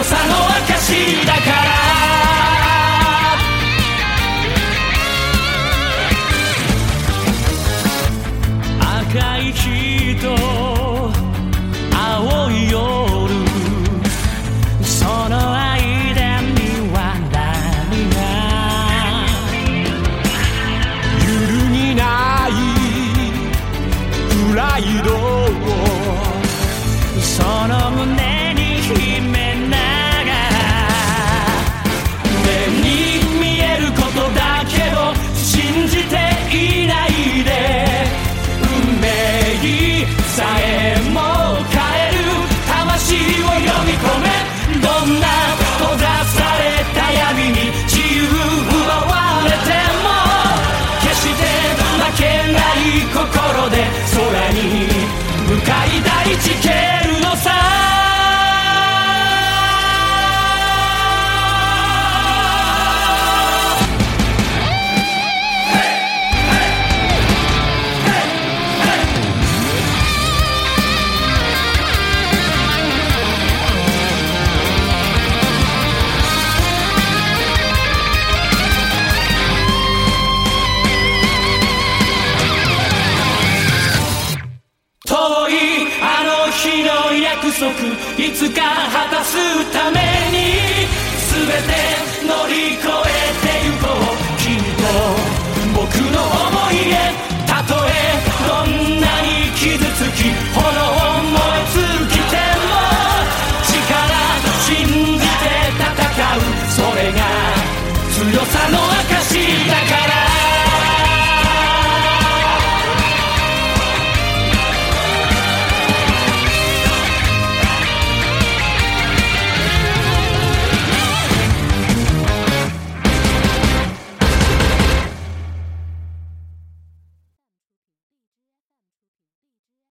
強さの証だから赤い日と青い夜その間には何が揺るぎないプライドをその胸に秘め束いつか果たすために全て乗り越えてゆこう。君と僕の思いへたとえどんなに傷つき炎燃え尽きても力信じて戦う。それが強さの証